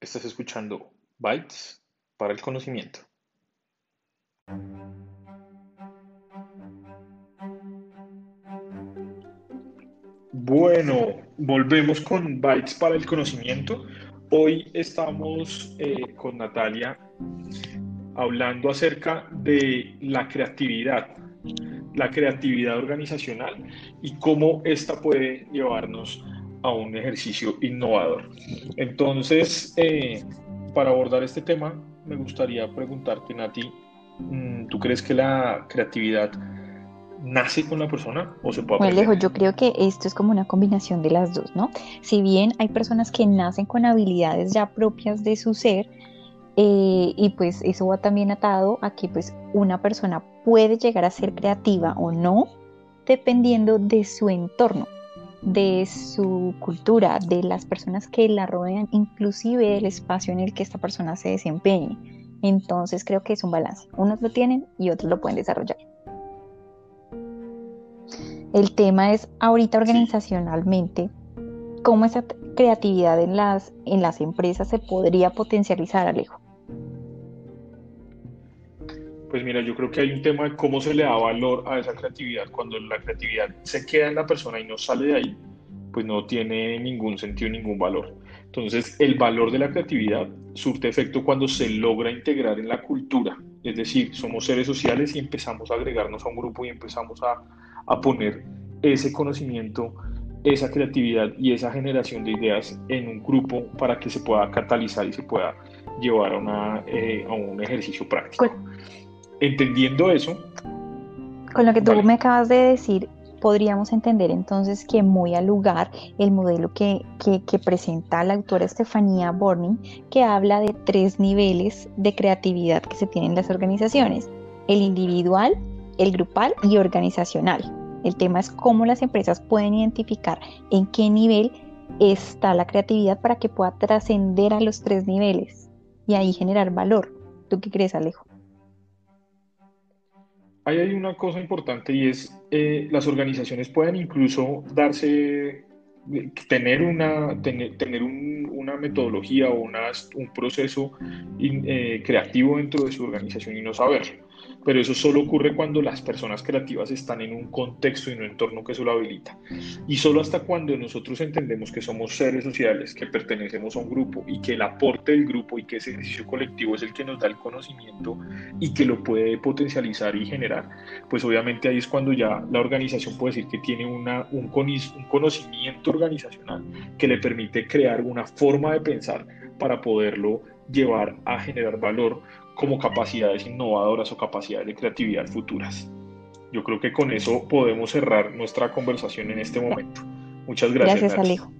Estás escuchando Bytes para el conocimiento. Bueno, volvemos con Bytes para el conocimiento. Hoy estamos eh, con Natalia hablando acerca de la creatividad, la creatividad organizacional y cómo esta puede llevarnos a un ejercicio innovador. Entonces, eh, para abordar este tema, me gustaría preguntarte, Nati, mm, ¿tú crees que la creatividad nace con la persona o se puede aprender? Lejos, yo creo que esto es como una combinación de las dos, ¿no? Si bien hay personas que nacen con habilidades ya propias de su ser, eh, y pues eso va también atado a que pues una persona puede llegar a ser creativa o no, dependiendo de su entorno de su cultura, de las personas que la rodean, inclusive del espacio en el que esta persona se desempeñe. Entonces creo que es un balance. Unos lo tienen y otros lo pueden desarrollar. El tema es ahorita organizacionalmente, cómo esa creatividad en las, en las empresas se podría potencializar, Alejo. Pues mira, yo creo que hay un tema de cómo se le da valor a esa creatividad. Cuando la creatividad se queda en la persona y no sale de ahí, pues no tiene ningún sentido, ningún valor. Entonces, el valor de la creatividad surte efecto cuando se logra integrar en la cultura. Es decir, somos seres sociales y empezamos a agregarnos a un grupo y empezamos a, a poner ese conocimiento, esa creatividad y esa generación de ideas en un grupo para que se pueda catalizar y se pueda llevar a, una, eh, a un ejercicio práctico. Entendiendo eso. Con lo que tú me acabas de decir, podríamos entender entonces que muy al lugar el modelo que, que, presenta la autora Estefanía Borning, que habla de tres niveles de creatividad que se tienen en las organizaciones, el individual, el grupal y organizacional. El tema es cómo las empresas pueden identificar en qué nivel está la creatividad para que pueda trascender a los tres niveles y ahí generar valor. ¿Tú qué crees, Alejo? Ahí hay una cosa importante y es eh, las organizaciones pueden incluso darse, tener una, tener, tener una metodología o un proceso eh, creativo dentro de su organización y no saberlo pero eso solo ocurre cuando las personas creativas están en un contexto y un entorno que eso lo habilita. Y solo hasta cuando nosotros entendemos que somos seres sociales, que pertenecemos a un grupo y que el aporte del grupo y que ese ejercicio colectivo es el que nos da el conocimiento y que lo puede potencializar y generar, pues obviamente ahí es cuando ya la organización puede decir que tiene una, un, un conocimiento organizacional que le permite crear una forma de pensar para poderlo llevar a generar valor como capacidades innovadoras o capacidades de creatividad futuras. Yo creo que con eso podemos cerrar nuestra conversación en este momento. Muchas gracias. Gracias, Alejo.